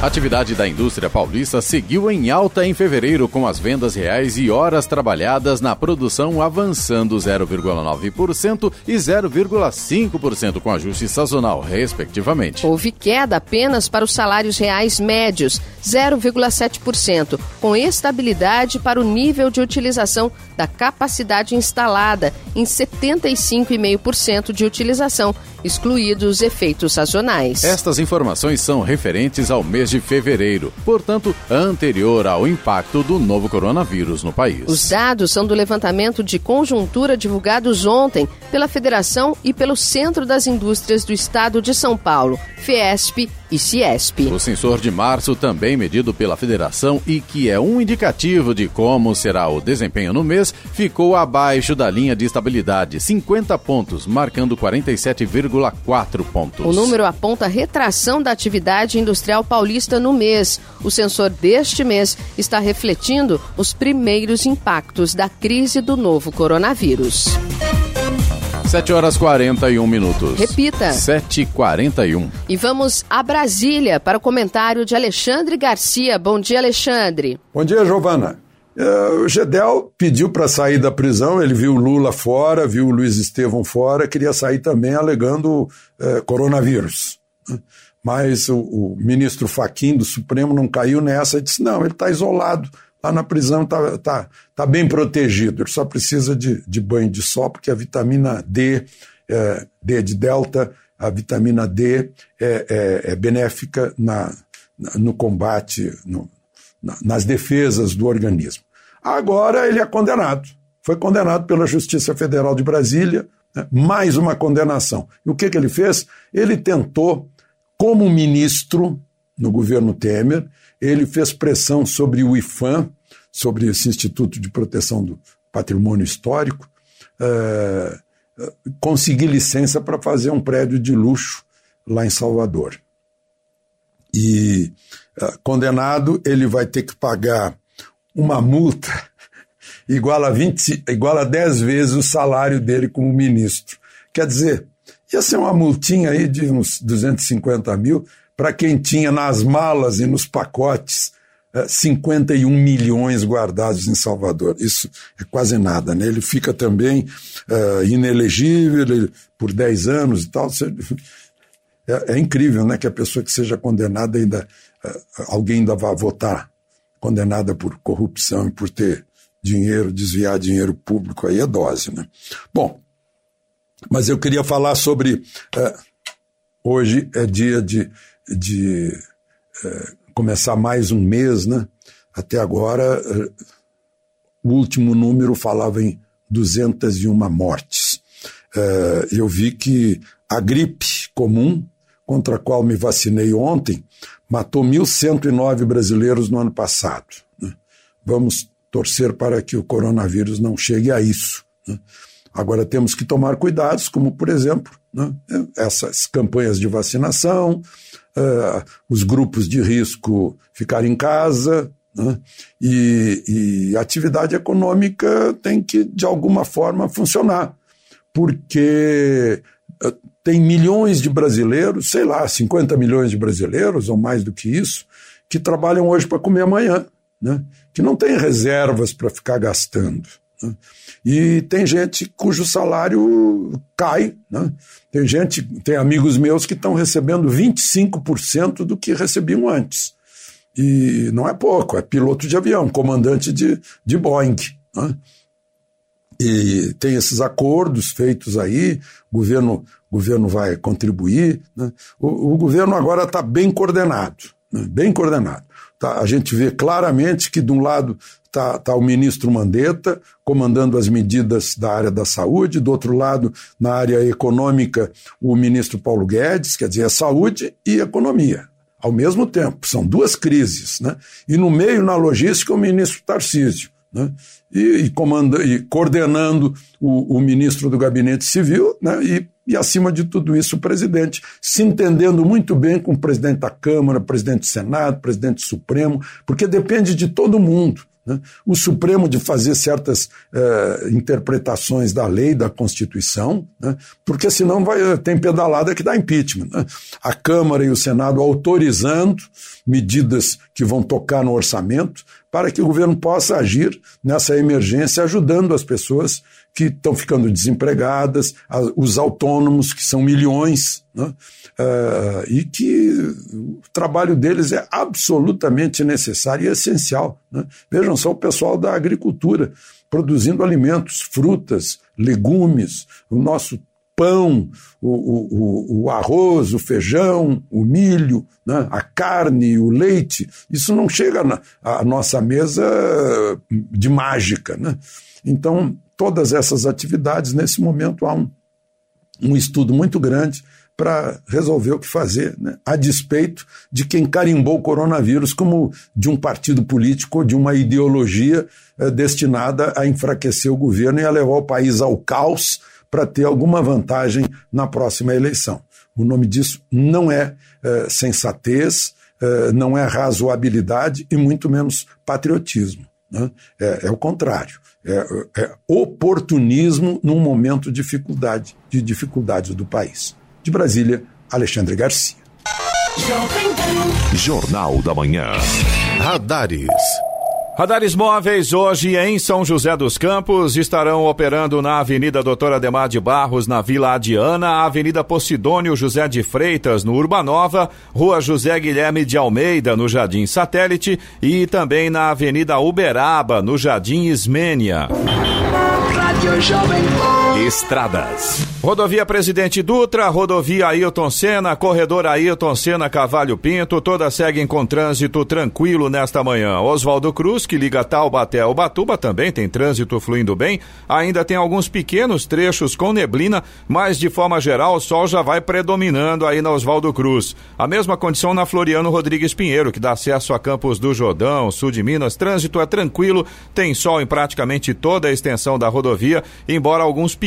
A atividade da indústria paulista seguiu em alta em fevereiro, com as vendas reais e horas trabalhadas na produção avançando 0,9% e 0,5% com ajuste sazonal, respectivamente. Houve queda apenas para os salários reais médios, 0,7%, com estabilidade para o nível de utilização da capacidade instalada, em 75,5% de utilização, excluídos os efeitos sazonais. Estas informações são referentes ao mês de fevereiro, portanto, anterior ao impacto do novo coronavírus no país. Os dados são do levantamento de conjuntura divulgados ontem pela Federação e pelo Centro das Indústrias do Estado de São Paulo, FIESP e Ciesp. O sensor de março, também medido pela federação e que é um indicativo de como será o desempenho no mês, ficou abaixo da linha de estabilidade, 50 pontos, marcando 47,4 pontos. O número aponta retração da atividade industrial paulista no mês. O sensor deste mês está refletindo os primeiros impactos da crise do novo coronavírus. 7 horas 41 minutos. Repita. 7h41. E vamos a Brasília para o comentário de Alexandre Garcia. Bom dia, Alexandre. Bom dia, Giovana. Uh, o Gedel pediu para sair da prisão, ele viu Lula fora, viu o Luiz Estevão fora, queria sair também alegando uh, coronavírus. Mas o, o, ministro Faquim do Supremo não caiu nessa e disse: não, ele está isolado, lá na prisão está tá, tá bem protegido, ele só precisa de, de banho de sol, porque a vitamina D, é, D de delta, a vitamina D é, é, é benéfica na, no combate, no, nas defesas do organismo. Agora ele é condenado. Foi condenado pela Justiça Federal de Brasília, né? mais uma condenação. E o que, que ele fez? Ele tentou, como ministro no governo Temer, ele fez pressão sobre o IFAM, sobre esse Instituto de Proteção do Patrimônio Histórico, é, conseguir licença para fazer um prédio de luxo lá em Salvador. E é, condenado, ele vai ter que pagar uma multa igual a, 20, igual a 10 vezes o salário dele como ministro. Quer dizer, ia ser uma multinha aí de uns 250 mil para quem tinha nas malas e nos pacotes 51 é, milhões guardados em Salvador. Isso é quase nada, né? Ele fica também uh, inelegível por 10 anos e tal. É, é, incrível, né? Que a pessoa que seja condenada ainda, uh, alguém ainda vá votar condenada por corrupção e por ter dinheiro, desviar dinheiro público, aí é dose, né? Bom, mas eu queria falar sobre. Uh, hoje é dia de, de uh, começar mais um mês, né? Até agora, uh, o último número falava em 201 mortes. eu vi que a gripe comum, contra a qual me vacinei ontem, matou 1.109 brasileiros no ano passado. Né? Vamos torcer para que o coronavírus não chegue a isso. Né? Agora temos que tomar cuidados, como, por exemplo, né? essas campanhas de vacinação, uh, os grupos de risco ficar em casa, né? e, e a atividade econômica tem que, de alguma forma, funcionar, porque uh, tem milhões de brasileiros, sei lá, 50 milhões de brasileiros, ou mais do que isso, que trabalham hoje para comer amanhã, né? que não tem reservas para ficar gastando. E tem gente cujo salário cai. Né? Tem gente, tem amigos meus que estão recebendo 25% do que recebiam antes. E não é pouco, é piloto de avião, comandante de, de Boeing. Né? E tem esses acordos feitos aí, o governo, governo vai contribuir. Né? O, o, governo agora está bem coordenado, né? bem coordenado. Tá, a gente vê claramente que, de um lado, está tá o ministro Mandetta comandando as medidas da área da saúde, do outro lado, na área econômica, o ministro Paulo Guedes, quer dizer, a saúde e economia. Ao mesmo tempo, são duas crises. Né? E no meio, na logística, o ministro Tarcísio né? e, e, comanda, e coordenando o, o, ministro do Gabinete Civil né? e, e, acima de tudo isso, o presidente, se entendendo muito bem com o presidente da Câmara, presidente do Senado, presidente Supremo, porque depende de todo mundo. Né? O Supremo de fazer certas eh, interpretações da lei, da Constituição, né? porque senão vai, tem pedalada que dá impeachment. Né? A Câmara e o Senado autorizando medidas que vão tocar no orçamento, para que o governo possa agir nessa emergência, ajudando as pessoas que estão ficando desempregadas, os autônomos, que são milhões, né? uh, e que o trabalho deles é absolutamente necessário e essencial. Né? Vejam só o pessoal da agricultura produzindo alimentos, frutas, legumes, o nosso pão, o, o, o, arroz, o feijão, o milho, né? a carne, o leite. Isso não chega na, à nossa mesa de mágica. Né? Então, todas essas atividades, nesse momento, há um, um estudo muito grande para resolver o que fazer, né? a despeito de quem carimbou o coronavírus como de um partido político de uma ideologia eh, destinada a enfraquecer o governo e a levar o país ao caos para ter alguma vantagem na próxima eleição. O nome disso não é, é sensatez, é, não é razoabilidade e muito menos patriotismo. Né? É, é, o contrário. É, é, oportunismo num momento de dificuldade, de dificuldades do país. De Brasília, Alexandre Garcia. Jornal da Manhã. Radares. Radares móveis hoje em São José dos Campos estarão operando na Avenida Doutora Ademar de Barros, na Vila Adiana, Avenida Posidônio José de Freitas, no Urbanova, Rua José Guilherme de Almeida, no Jardim Satélite e também na Avenida Uberaba, no Jardim Ismênia. Estradas. Rodovia Presidente Dutra, rodovia Ailton Senna, corredor Ailton Senna Cavalho Pinto, todas seguem com trânsito tranquilo nesta manhã. Oswaldo Cruz, que liga Taubaté ao Batuba, também tem trânsito fluindo bem. Ainda tem alguns pequenos trechos com neblina, mas de forma geral o sol já vai predominando aí na Oswaldo Cruz. A mesma condição na Floriano Rodrigues Pinheiro, que dá acesso a Campos do Jordão, sul de Minas. Trânsito é tranquilo, tem sol em praticamente toda a extensão da rodovia, embora alguns pequenos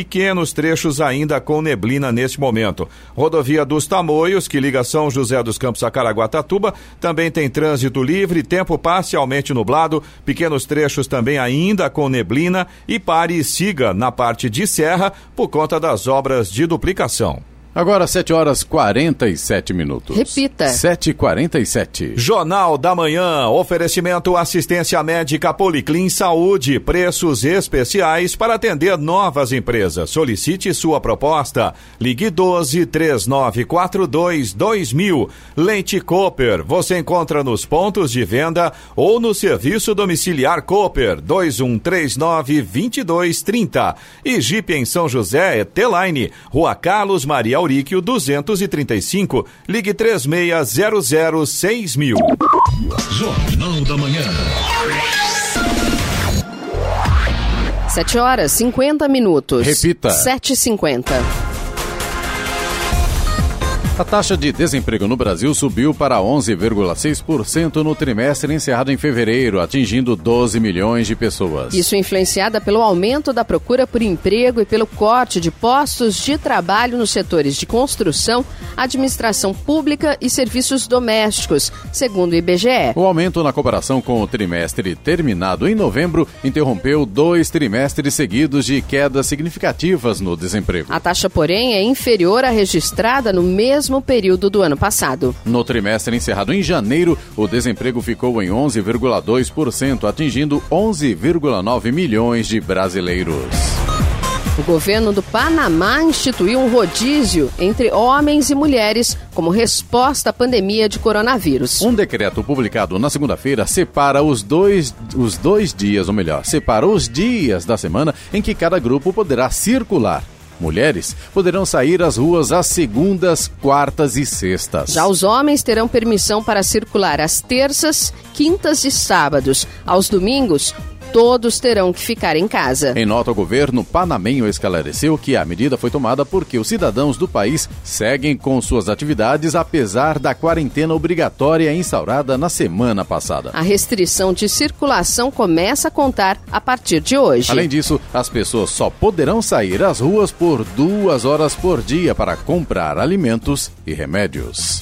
trechos ainda com neblina neste momento. Rodovia dos Tamoios, que liga São José dos Campos a Caraguatatuba, também tem trânsito livre, tempo parcialmente nublado, pequenos trechos também ainda com neblina e pare e siga na parte de serra por conta das obras de duplicação. Agora 7 horas 47 minutos. Repita. 7h47. Jornal da Manhã. Oferecimento assistência médica Policlin Saúde. Preços especiais para atender novas empresas. Solicite sua proposta. Ligue 12 3942 2000. Leite Cooper. Você encontra nos pontos de venda ou no serviço domiciliar Cooper 2139 2230. E Jeep em São José, T-Line. Rua Carlos Maria Auríquio 235. Ligue 3600 6000. Jornal da Manhã. 7 horas 50 minutos. Repita. 7h50. A taxa de desemprego no Brasil subiu para 11,6% no trimestre encerrado em fevereiro, atingindo 12 milhões de pessoas. Isso influenciada pelo aumento da procura por emprego e pelo corte de postos de trabalho nos setores de construção, administração pública e serviços domésticos, segundo o IBGE. O aumento na comparação com o trimestre terminado em novembro interrompeu dois trimestres seguidos de quedas significativas no desemprego. A taxa, porém, é inferior à registrada no mesmo mesmo período do ano passado. No trimestre encerrado em janeiro, o desemprego ficou em 11,2%, atingindo 11,9 milhões de brasileiros. O governo do Panamá instituiu um rodízio entre homens e mulheres como resposta à pandemia de coronavírus. Um decreto publicado na segunda-feira separa os dois, os dois dias, ou melhor, separa os dias da semana em que cada grupo poderá circular mulheres poderão sair às ruas às segundas, quartas e sextas. Já os homens terão permissão para circular às terças, quintas e sábados. Aos domingos, todos terão que ficar em casa. Em nota, o governo panamenho esclareceu que a medida foi tomada porque os cidadãos do país seguem com suas atividades apesar da quarentena obrigatória instaurada na semana passada. A restrição de circulação começa a contar a partir de hoje. Além disso, as pessoas só poderão sair às ruas por duas horas por dia para comprar alimentos e remédios.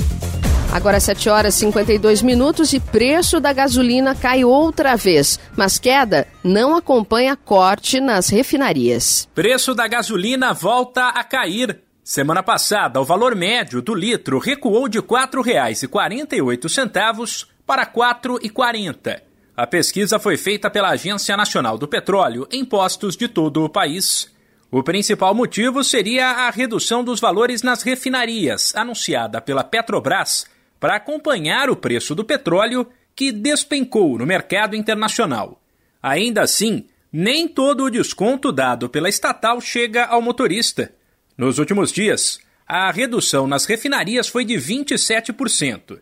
Agora 7 horas e 52 minutos e preço da gasolina cai outra vez, mas queda não acompanha corte nas refinarias. Preço da gasolina volta a cair. Semana passada, o valor médio do litro recuou de R$ 4,48 para R$ 4,40. A pesquisa foi feita pela Agência Nacional do Petróleo em postos de todo o país. O principal motivo seria a redução dos valores nas refinarias, anunciada pela Petrobras para acompanhar o preço do petróleo que despencou no mercado internacional. Ainda assim, nem todo o desconto dado pela estatal chega ao motorista. Nos últimos dias, a redução nas refinarias foi de 27%.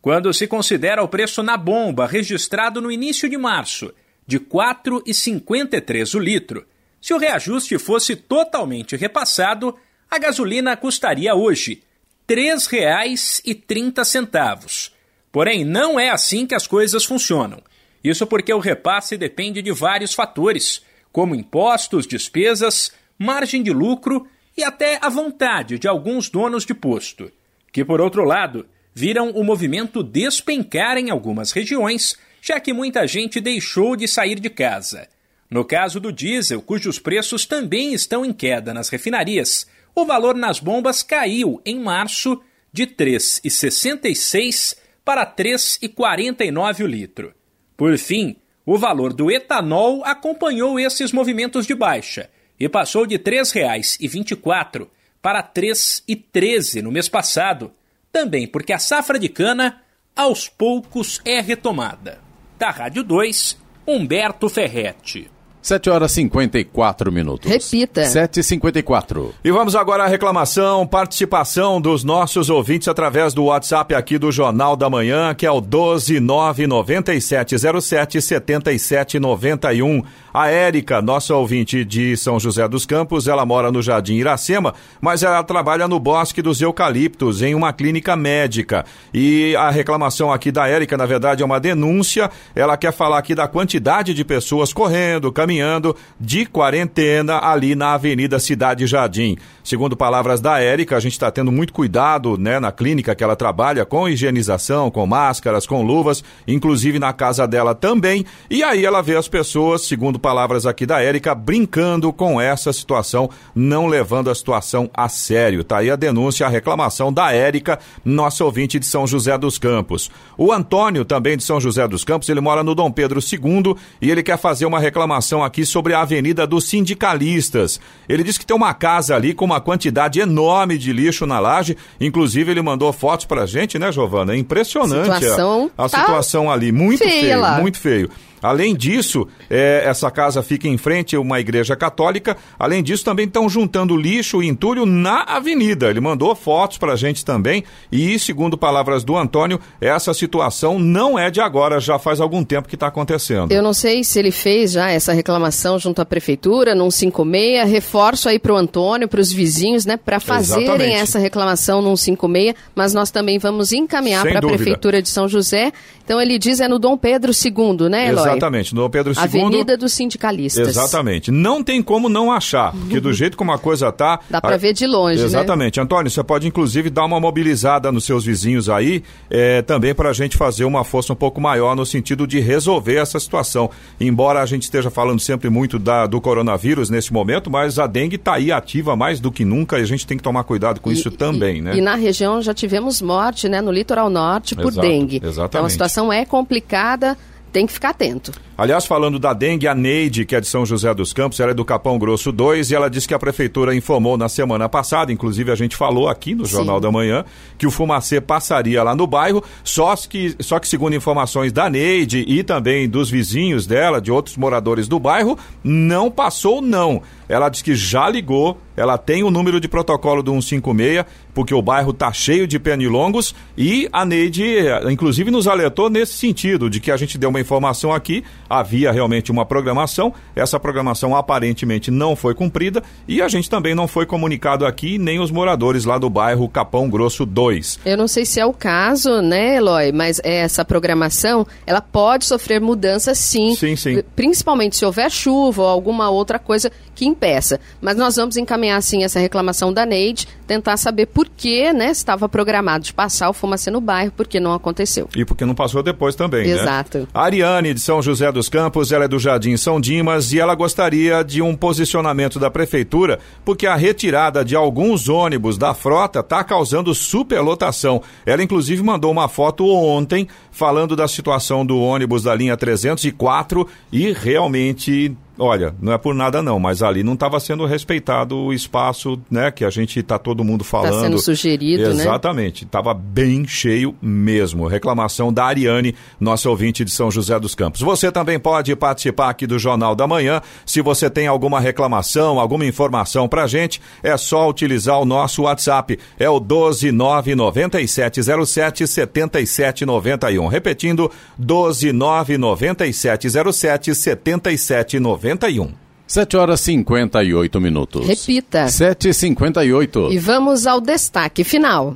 Quando se considera o preço na bomba registrado no início de março, de R$ 4,53 o litro, se o reajuste fosse totalmente repassado, a gasolina custaria hoje R$ 3,30. Porém, não é assim que as coisas funcionam. Isso porque o repasse depende de vários fatores, como impostos, despesas, margem de lucro e até a vontade de alguns donos de posto, que, por outro lado, viram o movimento despencar em algumas regiões, já que muita gente deixou de sair de casa. No caso do diesel, cujos preços também estão em queda nas refinarias, o valor nas bombas caiu em março de 3,66 para 3,49 o litro. Por fim, o valor do etanol acompanhou esses movimentos de baixa e passou de R$ 3,24 para R$ 3,13 no mês passado, também porque a safra de cana aos poucos é retomada. Da Rádio 2, Humberto Ferretti. 7 horas e 54 minutos. Repita. 7 e 54 E vamos agora à reclamação, participação dos nossos ouvintes através do WhatsApp aqui do Jornal da Manhã, que é o 12997077791. A Érica, nossa ouvinte de São José dos Campos, ela mora no Jardim Iracema, mas ela trabalha no Bosque dos Eucaliptos, em uma clínica médica. E a reclamação aqui da Érica, na verdade, é uma denúncia. Ela quer falar aqui da quantidade de pessoas correndo, caminhando de quarentena ali na Avenida Cidade Jardim. Segundo palavras da Érica, a gente está tendo muito cuidado né, na clínica que ela trabalha com higienização, com máscaras, com luvas, inclusive na casa dela também. E aí ela vê as pessoas, segundo palavras aqui da Érica, brincando com essa situação, não levando a situação a sério. Tá aí a denúncia, a reclamação da Érica, nossa ouvinte de São José dos Campos. O Antônio, também de São José dos Campos, ele mora no Dom Pedro II e ele quer fazer uma reclamação aqui sobre a Avenida dos Sindicalistas. Ele diz que tem uma casa ali com uma quantidade enorme de lixo na laje. Inclusive, ele mandou fotos pra gente, né, Giovana? É impressionante Situação a, a tá situação ali. Muito feio, lá. muito feio. Além disso, é, essa casa fica em frente a uma igreja católica. Além disso, também estão juntando lixo e entulho na avenida. Ele mandou fotos pra gente também. E, segundo palavras do Antônio, essa situação não é de agora, já faz algum tempo que está acontecendo. Eu não sei se ele fez já essa reclamação junto à prefeitura, num 56. Reforço aí para o Antônio, para os vizinhos, né, para fazerem Exatamente. essa reclamação num 56. Mas nós também vamos encaminhar para a prefeitura de São José. Então ele diz é no Dom Pedro II, né, Eloy? Exatamente, no Pedro II. Avenida dos Sindicalistas. Exatamente. Não tem como não achar, porque do jeito como a coisa tá. Dá pra a- ver de longe, né? Exatamente. Antônio, você pode inclusive dar uma mobilizada nos seus vizinhos aí, é, também para a gente fazer uma força um pouco maior no sentido de resolver essa situação. Embora a gente esteja falando sempre muito da, do coronavírus nesse momento, mas a dengue está aí ativa mais do que nunca e a gente tem que tomar cuidado com isso E- também, e, né? E na região já tivemos morte, né, no litoral norte por Exato, dengue. Então a exatamente. situação é complicada, tem que ficar atento. Aliás, falando da dengue, a Neide, que é de São José dos Campos, ela é do Capão Grosso 2 e ela disse que a prefeitura informou na semana passada, inclusive a gente falou aqui no Jornal Sim. da Manhã, que o fumacê passaria lá no bairro, só que, só que segundo informações da Neide e também dos vizinhos dela, de outros moradores do bairro, não passou não. Ela disse que já ligou, ela tem o número de protocolo do 156, porque o bairro tá cheio de pernilongos e a Neide, inclusive, nos alertou nesse sentido, de que a gente deu uma informação aqui, havia realmente uma programação, essa programação aparentemente não foi cumprida e a gente também não foi comunicado aqui, nem os moradores lá do bairro Capão Grosso 2. Eu não sei se é o caso, né, Eloy, mas essa programação, ela pode sofrer mudanças sim. Sim, sim. Principalmente se houver chuva ou alguma outra coisa que impeça. Mas nós vamos encaminhar sim essa reclamação da Neide, tentar saber por que, né, estava programado de passar o fumacê no bairro, porque não aconteceu. E porque não passou depois também, né? Exato. Ariane, de São José dos Campos, ela é do Jardim São Dimas e ela gostaria de um posicionamento da prefeitura, porque a retirada de alguns ônibus da frota está causando superlotação. Ela, inclusive, mandou uma foto ontem falando da situação do ônibus da linha 304 e realmente. Olha, não é por nada não, mas ali não estava sendo respeitado o espaço, né, que a gente tá todo mundo falando. sendo sugerido, né? Exatamente, estava bem cheio mesmo. Reclamação da Ariane, nossa ouvinte de São José dos Campos. Você também pode participar aqui do Jornal da Manhã. Se você tem alguma reclamação, alguma informação pra gente, é só utilizar o nosso WhatsApp. É o 1299707 7791. Repetindo, 1299707 7791. 7 horas e 58 minutos. Repita. 7 e 58 E vamos ao destaque final.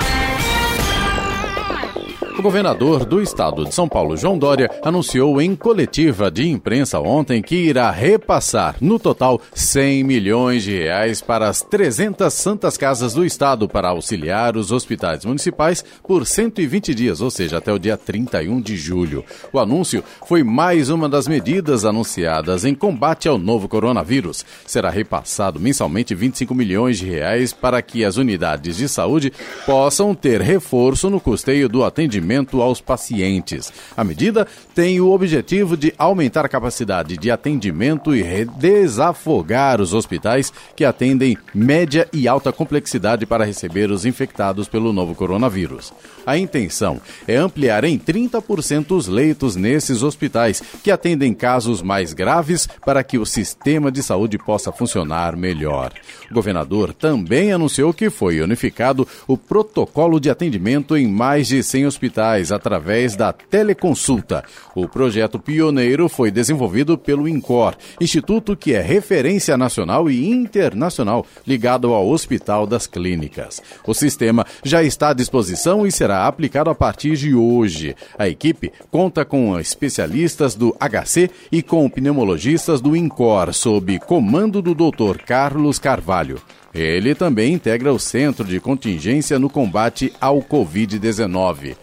O governador do estado de São Paulo, João Dória, anunciou em coletiva de imprensa ontem que irá repassar, no total, 100 milhões de reais para as 300 santas casas do estado para auxiliar os hospitais municipais por 120 dias, ou seja, até o dia 31 de julho. O anúncio foi mais uma das medidas anunciadas em combate ao novo coronavírus. Será repassado mensalmente 25 milhões de reais para que as unidades de saúde possam ter reforço no custeio do atendimento atendimento aos pacientes. A medida tem o objetivo de aumentar a capacidade de atendimento e desafogar os hospitais que atendem média e alta complexidade para receber os infectados pelo novo coronavírus. A intenção é ampliar em 30% os leitos nesses hospitais que atendem casos mais graves para que o sistema de saúde possa funcionar melhor. O governador também anunciou que foi unificado o protocolo de atendimento em mais de 100 hospitais através da teleconsulta. O projeto pioneiro foi desenvolvido pelo INCOR, instituto que é referência nacional e internacional ligado ao Hospital das Clínicas. O sistema já está à disposição e será será aplicado a partir de hoje. A equipe conta com especialistas do HC e com pneumologistas do INCOR, sob comando do Dr. Carlos Carvalho. Ele também integra o Centro de Contingência no Combate ao Covid-19.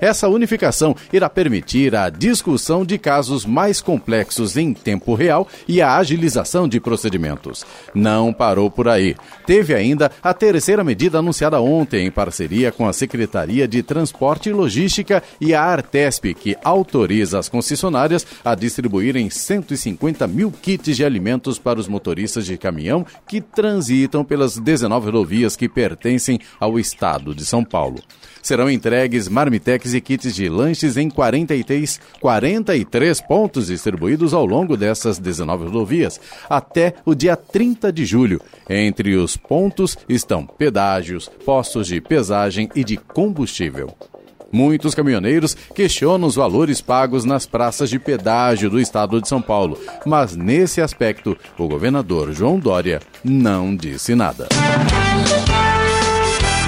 Essa unificação irá permitir a discussão de casos mais complexos em tempo real e a agilização de procedimentos. Não parou por aí. Teve ainda a terceira medida anunciada ontem em parceria com a Secretaria de Transporte e Logística e a Artesp, que autoriza as concessionárias a distribuírem 150 mil kits de alimentos para os motoristas de caminhão que transitam pelas 19 rodovias que pertencem ao estado de São Paulo. Serão entregues marmitex e kits de lanches em 43, 43 pontos distribuídos ao longo dessas 19 rodovias, até o dia 30 de julho. Entre os pontos estão pedágios, postos de pesagem e de combustível. Muitos caminhoneiros questionam os valores pagos nas praças de pedágio do estado de São Paulo, mas nesse aspecto o governador João Dória não disse nada.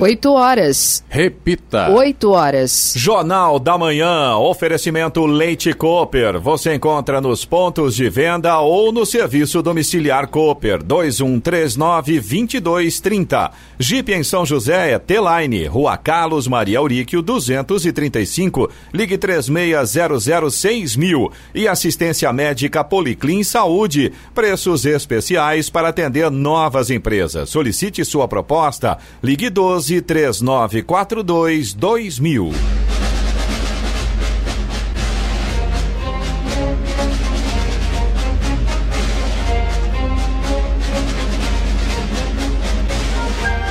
8 horas. Repita. 8 horas. Jornal da Manhã, oferecimento Leite Cooper. Você encontra nos pontos de venda ou no serviço domiciliar Cooper 2139-2230. Jeep em São José é T-Line, Rua Carlos Maria Auríquio 235, ligue 36006000 mil. E assistência médica Policlin Saúde. Preços especiais para atender novas empresas. Solicite sua proposta, ligue 12 12 3942 2000.